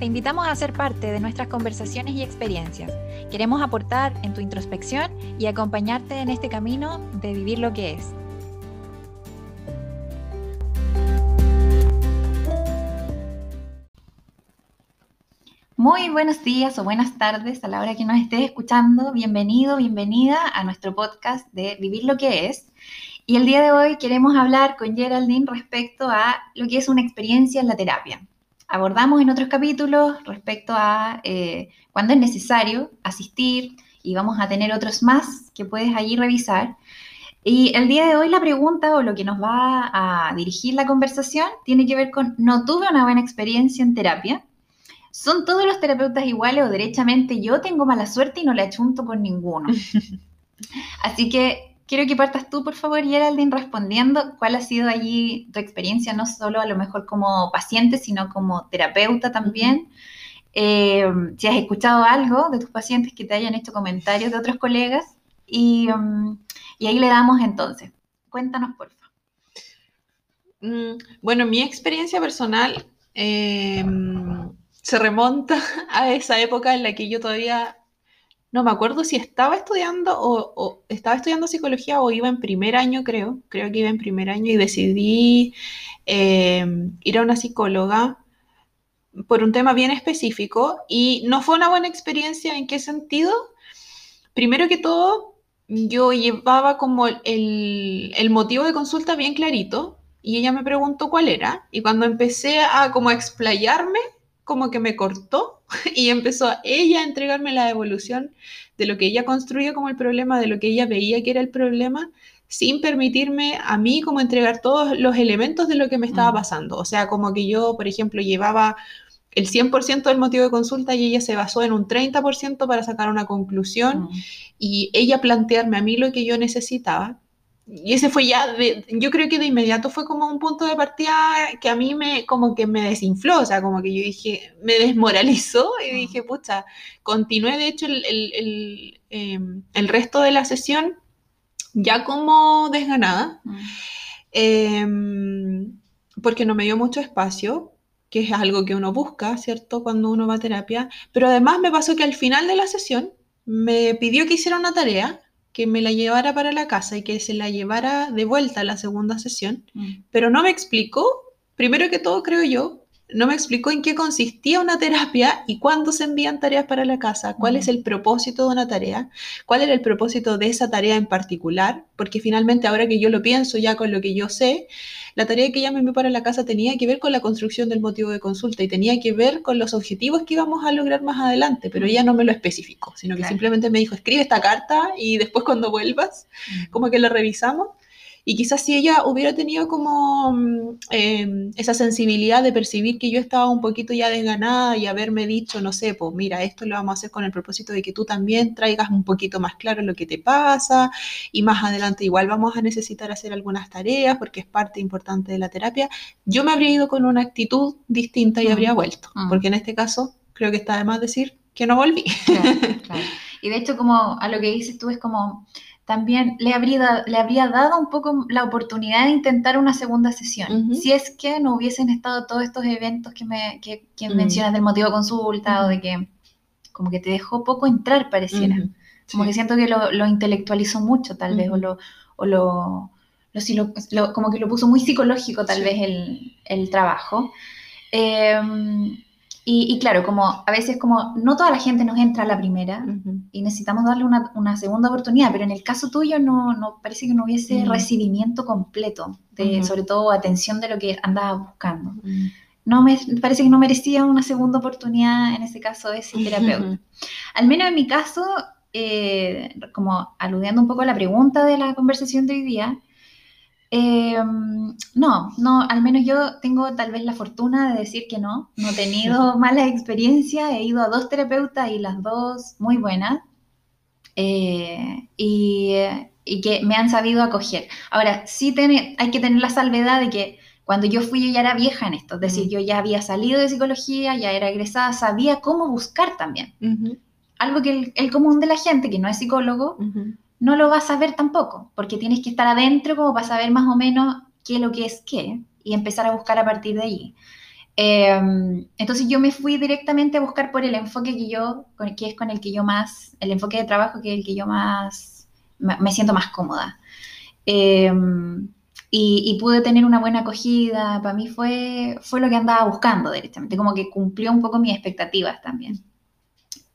Te invitamos a ser parte de nuestras conversaciones y experiencias. Queremos aportar en tu introspección y acompañarte en este camino de vivir lo que es. Muy buenos días o buenas tardes a la hora que nos estés escuchando. Bienvenido, bienvenida a nuestro podcast de Vivir lo que es. Y el día de hoy queremos hablar con Geraldine respecto a lo que es una experiencia en la terapia abordamos en otros capítulos respecto a eh, cuándo es necesario asistir y vamos a tener otros más que puedes allí revisar. Y el día de hoy la pregunta o lo que nos va a dirigir la conversación tiene que ver con, no tuve una buena experiencia en terapia. ¿Son todos los terapeutas iguales o derechamente yo tengo mala suerte y no le achunto con ninguno? Así que quiero que partas tú, por favor, Geraldine, respondiendo cuál ha sido allí tu experiencia, no solo a lo mejor como paciente, sino como terapeuta también. Eh, si has escuchado algo de tus pacientes que te hayan hecho comentarios de otros colegas. Y, um, ahí le damos entonces. Cuéntanos, por favor. Mm, bueno, mi experiencia personal eh, se remonta a esa época en la que yo todavía no me acuerdo si estaba estudiando o, estaba estudiando psicología o iba en primer año, creo, creo que iba en primer año y decidí eh, ir a una psicóloga por un tema bien específico y no fue una buena experiencia. ¿En qué sentido? Primero que todo, yo llevaba como el, el motivo de consulta bien clarito y ella me preguntó cuál era y cuando empecé a como explayarme, como que me cortó y empezó ella a entregarme la evolución de lo que ella construía como el problema, de lo que ella veía que era el problema, sin permitirme a mí como entregar todos los elementos de lo que me estaba mm. pasando. O sea, como que yo, por ejemplo, llevaba el 100% del motivo de consulta y ella se basó en un 30% para sacar una conclusión mm. y ella plantearme a mí lo que yo necesitaba y ese fue ya, yo creo que de inmediato fue como un punto de partida que a mí me, como que me desinfló, o sea, como que yo dije, me desmoralizó y dije, pucha, continué de hecho el, em, resto de la sesión ya como desganada, em, porque no me dio mucho espacio, que es algo que uno busca, ¿cierto? Cuando uno va a terapia, pero además me pasó que al final de la sesión me pidió que hiciera una tarea que me la llevara para la casa y que se la llevara de vuelta a la segunda sesión, mm. pero no me explicó, primero que todo creo yo, no me explicó en qué consistía una terapia y cuándo se envían tareas para la casa, cuál es el propósito de una tarea, cuál era el propósito de esa tarea en particular, porque finalmente ahora que yo lo pienso ya con lo que yo sé, la tarea que ella me envió para la casa tenía que ver con la construcción del motivo de consulta y tenía que ver con los objetivos que íbamos a lograr más adelante, pero ella no me lo especificó, sino que simplemente me dijo, escribe esta carta y después cuando vuelvas, como que la revisamos. Y quizás si ella hubiera tenido como mm, em, esa sensibilidad de percibir que yo estaba un poquito ya desganada y haberme dicho, no sé, pues mira, esto lo vamos a hacer con el propósito de que tú también traigas un poquito más claro lo que te pasa y más adelante igual vamos a necesitar hacer algunas tareas porque es parte importante de la terapia, yo me habría ido con una actitud distinta y mm. habría vuelto, mm. porque en este caso creo que está de más decir que no volví. Y de hecho, como a lo que dices tú, es como también le habría, le habría dado un poco la oportunidad de intentar una segunda sesión, si es que no hubiesen estado todos estos eventos que, me, que, mm. mencionas del motivo de consulta o de que como que te dejó poco entrar, pareciera. Como que siento que lo, lo intelectualizó mucho, tal vez, o lo... O lo, lo, como que lo puso muy psicológico tal vez el, el trabajo. Eh, y, claro, como a veces como no toda la gente nos entra a la primera y necesitamos darle una, segunda oportunidad, pero en el caso tuyo no, no parece que no hubiese recibimiento completo, de, sobre todo atención de lo que andabas buscando. No me parece que no merecía una segunda oportunidad en ese caso de terapeuta. Al menos en mi caso, eh, como aludiendo un poco a la pregunta de la conversación de hoy día, Em, no, no, al menos yo tengo tal vez la fortuna de decir que no, no he tenido malas experiencias, he ido a dos terapeutas y las dos muy buenas. eh, y, que me han sabido acoger. Ahora, sí tiene, hay que tener la salvedad de que cuando yo fui yo ya era vieja en esto, es decir, yo ya había salido de psicología, ya era egresada, sabía cómo buscar también. Algo que el, común de la gente que no es psicólogo no lo va a saber tampoco, porque tienes que estar adentro como para saber más o menos qué es lo que es qué y empezar a buscar a partir de allí. Em, entonces yo me fui directamente a buscar por el enfoque que yo, que es con el que yo más, el enfoque de trabajo que es el que yo más me siento más cómoda. Em, y, pude tener una buena acogida, para mí fue, fue lo que andaba buscando directamente, como que cumplió un poco mis expectativas también.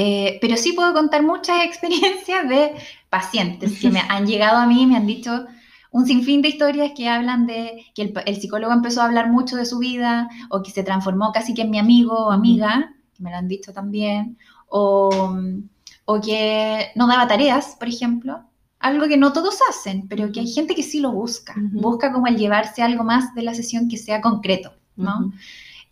Eh, pero sí puedo contar muchas experiencias de pacientes que me han llegado a mí y me han dicho, un sinfín de historias que hablan de que el, psicólogo empezó a hablar mucho de su vida o que se transformó casi que en mi amigo o amiga, que me lo han dicho también, o, o que no daba tareas, por ejemplo. Algo que no todos hacen, pero que hay gente que sí lo busca. Busca como el llevarse algo más de la sesión que sea concreto, ¿no?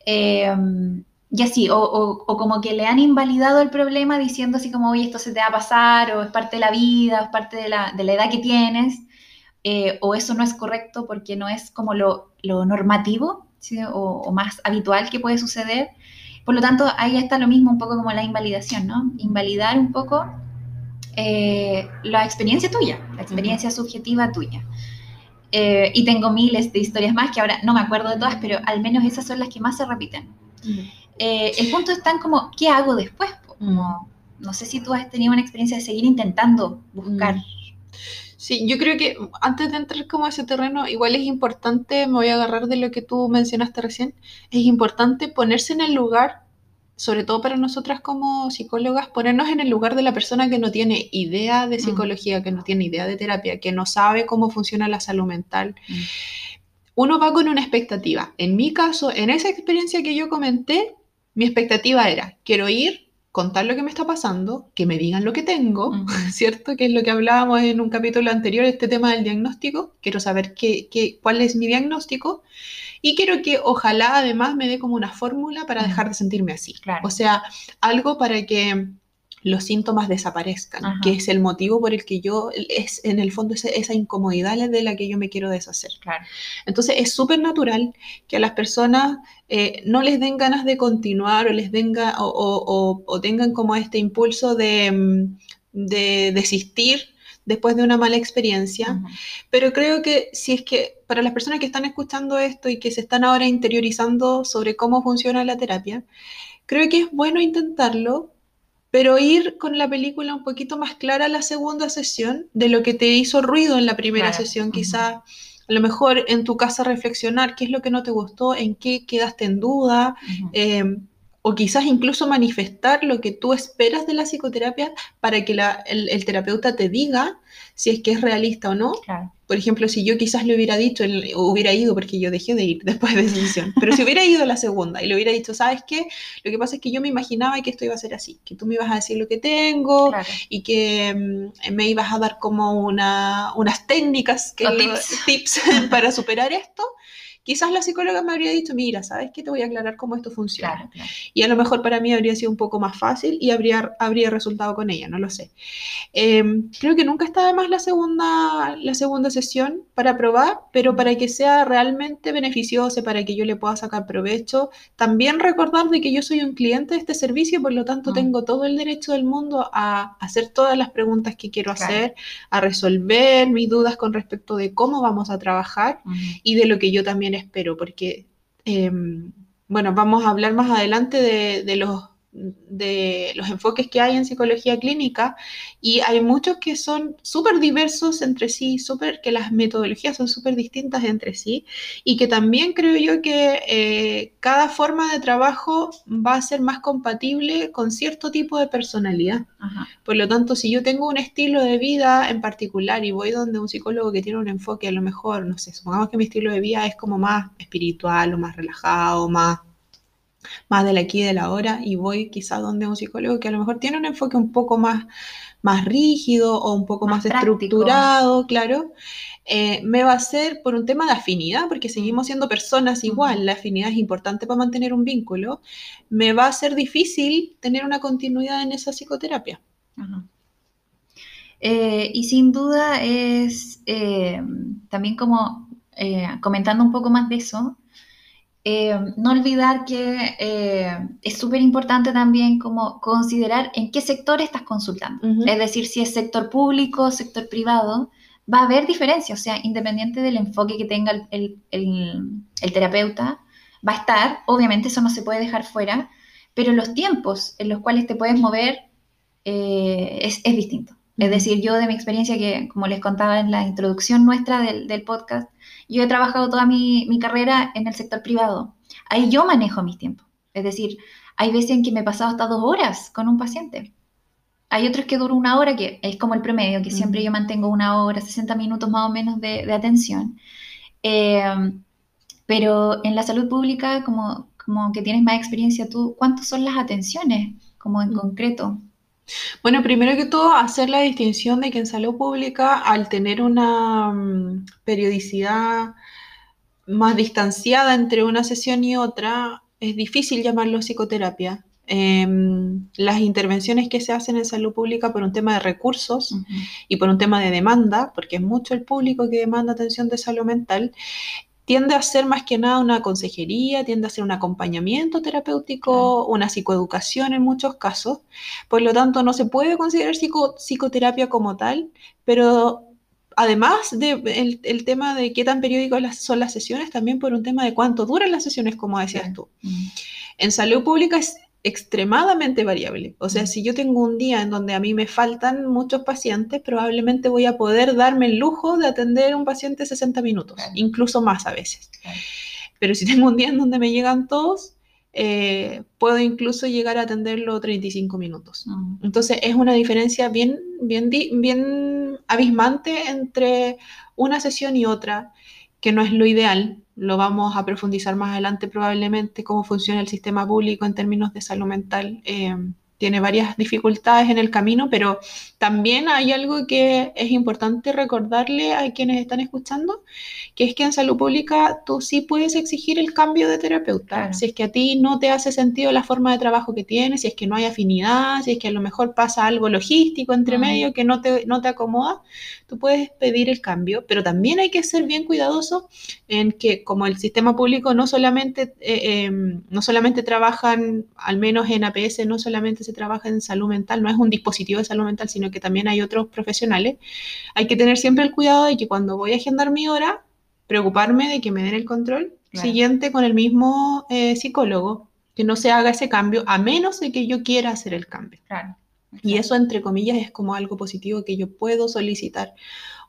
Em, y así, o, o, como que le han invalidado el problema diciendo así como, oye, esto se te va a pasar, o es parte de la vida, o es parte de la, de la edad que tienes, eh, o eso no es correcto porque no es como lo, normativo o, más habitual que puede suceder. Por lo tanto, ahí está lo mismo un poco como la invalidación, ¿no? Invalidar un poco eh, la experiencia tuya, la experiencia subjetiva tuya. Eh, y tengo miles de historias más que ahora no me acuerdo de todas, pero al menos esas son las que más se repiten. El punto está en como, ¿qué hago después? no sé si tú has tenido una experiencia de seguir intentando buscar Sí, yo creo que antes de entrar como a ese terreno, igual es importante, me voy a agarrar de lo que tú mencionaste recién, es importante ponerse en el lugar, sobre todo para nosotras como psicólogas, ponernos en el lugar de la persona que no tiene idea de mm. psicología, que no tiene idea de terapia, que no sabe cómo funciona la salud mental. Mm. Uno va con una expectativa. En mi caso, en esa experiencia que yo comenté, mi expectativa era, quiero ir, contar lo que me está pasando, que me digan lo que tengo, ¿cierto? Que es lo que hablábamos en un capítulo anterior, este tema del diagnóstico. Quiero saber qué, qué, cuál es mi diagnóstico y quiero que ojalá además me dé como una fórmula para dejar de sentirme así. O sea, algo para que los síntomas desaparezcan, que es el motivo por el que yo, es en el fondo esa, incomodidad de la que yo me quiero deshacer. Entonces es súper natural que a las personas eh, no les den ganas de continuar o les venga o, tengan como este impulso de, mm, de, desistir después de una mala experiencia, pero creo que si es que para las personas que están escuchando esto y que se están ahora interiorizando sobre cómo funciona la terapia, creo que es bueno intentarlo pero ir con la película un poquito más clara la segunda sesión de lo que te hizo ruido en la primera sesión, quizá a lo mejor en tu casa reflexionar qué es lo que no te gustó, en qué quedaste en duda, em, o quizás incluso manifestar lo que tú esperas de la psicoterapia para que el, terapeuta te diga si es que es realista o no. Por ejemplo, si yo quizás le hubiera dicho, hubiera ido, porque yo dejé de ir después de esa sesión, pero si hubiera ido la segunda y le hubiera dicho, ¿sabes qué? Lo que pasa es que yo me imaginaba que esto iba a ser así, que tú me ibas a decir lo que tengo y que mm, me ibas a dar como una, unas técnicas, que, tips para superar esto quizás la psicóloga me habría dicho, mira, ¿sabes qué? Te voy a aclarar cómo esto funciona. Y a lo mejor para mí habría sido un poco más fácil y habría, habría resultado con ella, no lo sé. Em, creo que nunca está de más la segunda, la segunda sesión para probar, pero para que sea realmente beneficiosa, para que yo le pueda sacar provecho, también recordar de que yo soy un cliente de este servicio, por lo tanto mm. tengo todo el derecho del mundo a hacer todas las preguntas que quiero hacer, a resolver mis dudas con respecto de cómo vamos a trabajar y de lo que yo también espero, porque, em, bueno, vamos a hablar más adelante de, los de los enfoques que hay en psicología clínica y hay muchos que son súper diversos entre sí, super, que las metodologías son súper distintas entre sí y que también creo yo que eh, cada forma de trabajo va a ser más compatible con cierto tipo de personalidad. Por lo tanto, si yo tengo un estilo de vida en particular y voy donde un psicólogo que tiene un enfoque a lo mejor, no sé, supongamos que mi estilo de vida es como más espiritual o más relajado, más más del aquí y de la hora y voy quizá donde un psicólogo que a lo mejor tiene un enfoque un poco más, más rígido o un poco más, estructurado, claro, eh, me va a hacer por un tema de afinidad, porque seguimos siendo personas igual, la afinidad es importante para mantener un vínculo, me va a ser difícil tener una continuidad en esa psicoterapia. Eh, y sin duda es eh, también como comentando un poco más de eso, no olvidar que es súper importante también como considerar en qué sector estás consultando. Es decir, si es sector público, sector privado, va a haber diferencias, o sea, independiente del enfoque que tenga el, terapeuta, va a estar, obviamente eso no se puede dejar fuera, pero los tiempos en los cuales te puedes mover es, es distinto. Es decir, yo de mi experiencia, que como les contaba en la introducción nuestra del, podcast, yo he trabajado toda mi, carrera en el sector privado. Ahí yo manejo mis tiempos. Es decir, hay veces en que me he pasado hasta dos horas con un paciente. Hay otros que duran una hora, que es como el promedio, que siempre yo mantengo una hora, 60 minutos más o menos de, atención. Em, pero en la salud pública, como, como que tienes más experiencia tú, ¿cuántas son las atenciones, como en concreto? Bueno, primero que todo, hacer la distinción de que en salud pública, al tener una mm, periodicidad más distanciada entre una sesión y otra, es difícil llamarlo psicoterapia. Em, las intervenciones que se hacen en salud pública por un tema de recursos y por un tema de demanda, porque es mucho el público que demanda atención de salud mental, tiende a ser más que nada una consejería, tiende a ser un acompañamiento terapéutico, una psicoeducación en muchos casos. Por lo tanto, no se puede considerar psicoterapia como tal, pero además del el tema de qué tan periódicas son las sesiones, también por un tema de cuánto duran las sesiones, como decías tú. Mm. En salud pública es extremadamente variable. O sea, si yo tengo un día en donde a mí me faltan muchos pacientes, probablemente voy a poder darme el lujo de atender a un paciente 60 minutos, incluso más a veces. Pero si tengo un día en donde me llegan todos, eh, puedo incluso llegar a atenderlo 35 minutos. Mm. Entonces es una diferencia bien, bien, bien abismante entre una sesión y otra, que no es lo ideal, lo vamos a profundizar más adelante probablemente, cómo funciona el sistema público en términos de salud mental. Eh, tiene varias dificultades en el camino, pero también hay algo que es importante recordarle a quienes están escuchando, que es que en salud pública tú sí puedes exigir el cambio de terapeuta. Si es que a ti no te hace sentido la forma de trabajo que tienes, si es que no hay afinidad, si es que a lo mejor pasa algo logístico entre medio que no te, no te acomoda, tú puedes pedir el cambio, pero también hay que ser bien cuidadoso en que como el sistema público no solamente, eh, em, no solamente trabajan, al menos en APS, no solamente se trabaja en salud mental, no es un dispositivo de salud mental, sino que también hay otros profesionales, hay que tener siempre el cuidado de que cuando voy a agendar mi hora, preocuparme de que me den el control siguiente con el mismo eh, psicólogo, que no se haga ese cambio, a menos de que yo quiera hacer el cambio. Y eso, entre comillas, es como algo positivo que yo puedo solicitar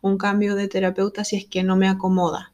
un cambio de terapeuta si es que no me acomoda.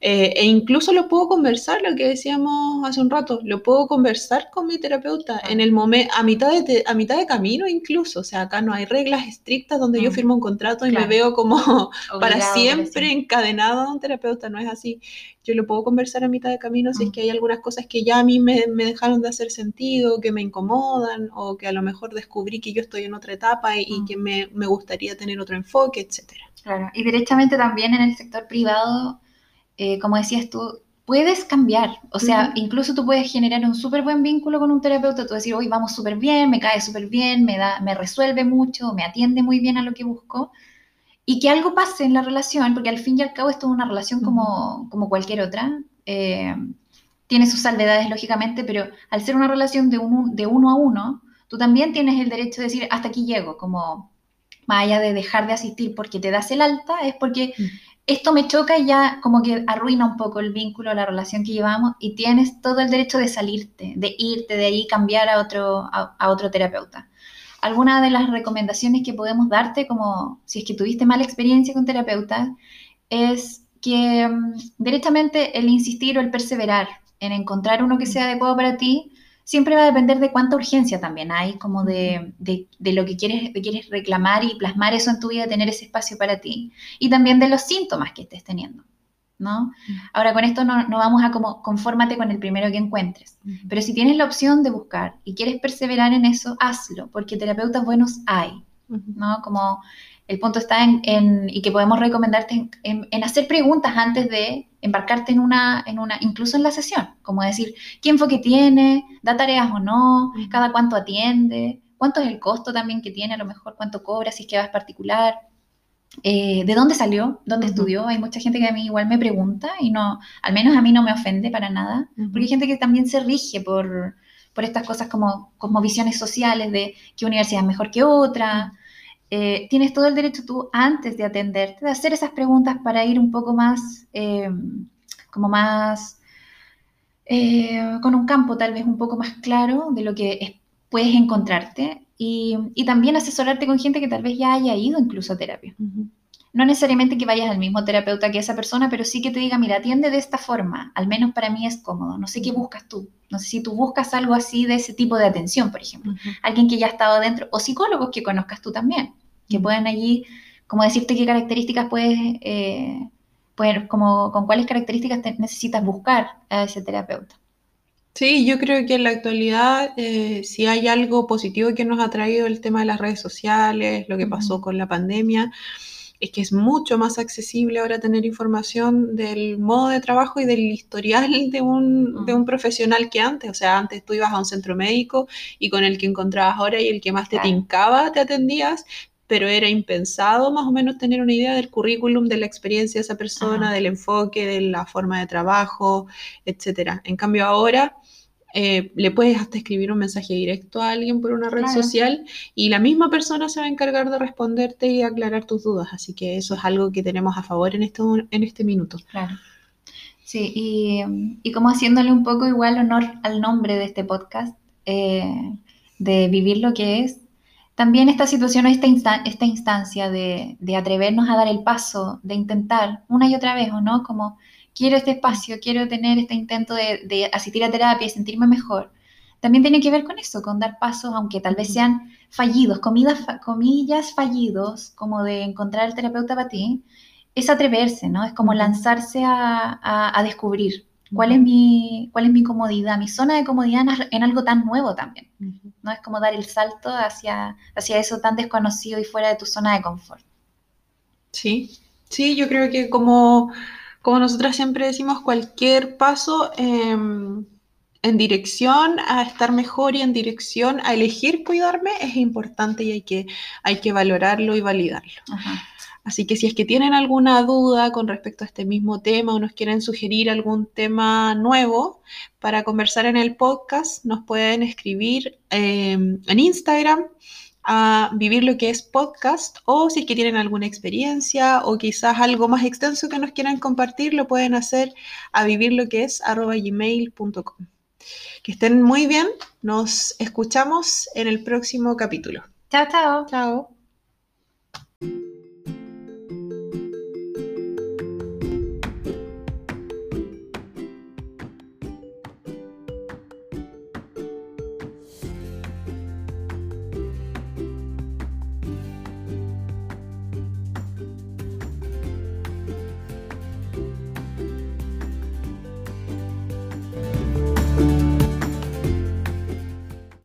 Eh, e incluso lo puedo conversar, lo que decíamos hace un rato, lo puedo conversar con mi terapeuta en el momento, a mitad, de, a mitad de camino incluso, o sea, acá no hay reglas estrictas donde yo mm. firmo un contrato y me veo como para siempre encadenado a un terapeuta, no es así. Yo lo puedo conversar a mitad de camino si es mm. que hay algunas cosas que ya a mí me, me, dejaron de hacer sentido, que me incomodan o que a lo mejor descubrí que yo estoy en otra etapa y, y mm. que me, me gustaría tener otro enfoque, etcétera. Claro, y directamente también en el sector privado, eh, como decías tú, puedes cambiar. O sea, incluso tú puedes generar un súper buen vínculo con un terapeuta, tú decir, hoy vamos súper bien, me cae súper bien, me, da, me resuelve mucho, me atiende muy bien a lo que busco. Y que algo pase en la relación, porque al fin y al cabo esto es una relación como, como cualquier otra. Eh, tiene sus salvedades, lógicamente, pero al ser una relación de, de uno a uno, tú también tienes el derecho de decir, hasta aquí llego, como más allá de dejar de asistir porque te das el alta, es porque mm. Esto me choca y ya como que arruina un poco el vínculo, la relación que llevamos y tienes todo el derecho de salirte, de irte de ahí, cambiar a otro, a, otro terapeuta. Alguna de las recomendaciones que podemos darte, como si es que tuviste mala experiencia con terapeuta, es que mm, directamente el insistir o el perseverar en encontrar uno que sea adecuado para ti, siempre va a depender de cuánta urgencia también hay, como de, lo que quieres, quieres reclamar y plasmar eso en tu vida, tener ese espacio para ti. Y también de los síntomas que estés teniendo. ¿no? Ahora, con esto no, vamos a como confórmate con el primero que encuentres. Pero si tienes la opción de buscar y quieres perseverar en eso, hazlo, porque terapeutas buenos hay, ¿no? Como el punto está en, y que podemos recomendarte en, hacer preguntas antes de embarcarte en una, en una, incluso en la sesión, como decir, ¿qué enfoque tiene? ¿Da tareas o no? ¿Cada cuánto atiende? cuánto es el costo también que tiene, a lo mejor cuánto cobra, si es que vas particular, eh, de dónde salió, dónde estudió. Hay mucha gente que a mí igual me pregunta y no, al menos a mí no me ofende para nada, porque hay gente que también se rige por, por estas cosas como, como visiones sociales de qué universidad es mejor que otra. Eh, tienes todo el derecho tú antes de atenderte, de hacer esas preguntas para ir un poco más, eh, como más, con un campo tal vez un poco más claro de lo que puedes encontrarte y, también asesorarte con gente que tal vez ya haya ido incluso a terapia. No necesariamente que vayas al mismo terapeuta que esa persona, pero sí que te diga, mira, atiende de esta forma, al menos para mí es cómodo. No sé qué buscas tú. No sé si tú buscas algo así de ese tipo de atención, por ejemplo. Alguien que ya ha estado dentro, o psicólogos que conozcas tú también, que pueden allí, como decirte qué características puedes, eh, como con cuáles características necesitas buscar a ese terapeuta. Sí, yo creo que en la actualidad, eh, si hay algo positivo que nos ha traído el tema de las redes sociales, lo que pasó con la pandemia, es que es mucho más accesible ahora tener información del modo de trabajo y del historial de un, de un profesional que antes. O sea, antes tú ibas a un centro médico y con el que encontrabas ahora y el que más te tincaba te atendías, pero era impensado más o menos tener una idea del currículum, de la experiencia de esa persona, del enfoque, de la forma de trabajo, etc. En cambio ahora eh, le puedes hasta escribir un mensaje directo a alguien por una red social y la misma persona se va a encargar de responderte y aclarar tus dudas. Así que eso es algo que tenemos a favor en este, en este minuto. Claro. Sí, y, como haciéndole un poco igual honor al nombre de este podcast, eh, de vivir lo que es, también esta situación, esta, esta instancia de, de, atrevernos a dar el paso, de intentar una y otra vez, ¿o no? Como quiero este espacio, quiero tener este intento de, asistir a terapia y sentirme mejor, también tiene que ver con eso, con dar pasos, aunque tal vez sean fallidos, comidas, comillas fallidos, como de encontrar el terapeuta para ti, es atreverse, ¿no? Es como lanzarse a, descubrir cuál es, mi, cuál es mi comodidad, mi zona de comodidad en, algo tan nuevo también, ¿no? Es como dar el salto hacia, hacia eso tan desconocido y fuera de tu zona de confort. Sí, sí, yo creo que como como nosotras siempre decimos, cualquier paso em, en dirección a estar mejor y en dirección a elegir cuidarme es importante y hay que, hay que valorarlo y validarlo. Así que si es que tienen alguna duda con respecto a este mismo tema o nos quieren sugerir algún tema nuevo para conversar en el podcast, nos pueden escribir em, en Instagram a vivir lo que es podcast o si es que tienen alguna experiencia o quizás algo más extenso que nos quieran compartir, lo pueden hacer a vivir lo que es arroba gmail.com. Que estén muy bien, nos escuchamos en el próximo capítulo. Chao, chao. Chao.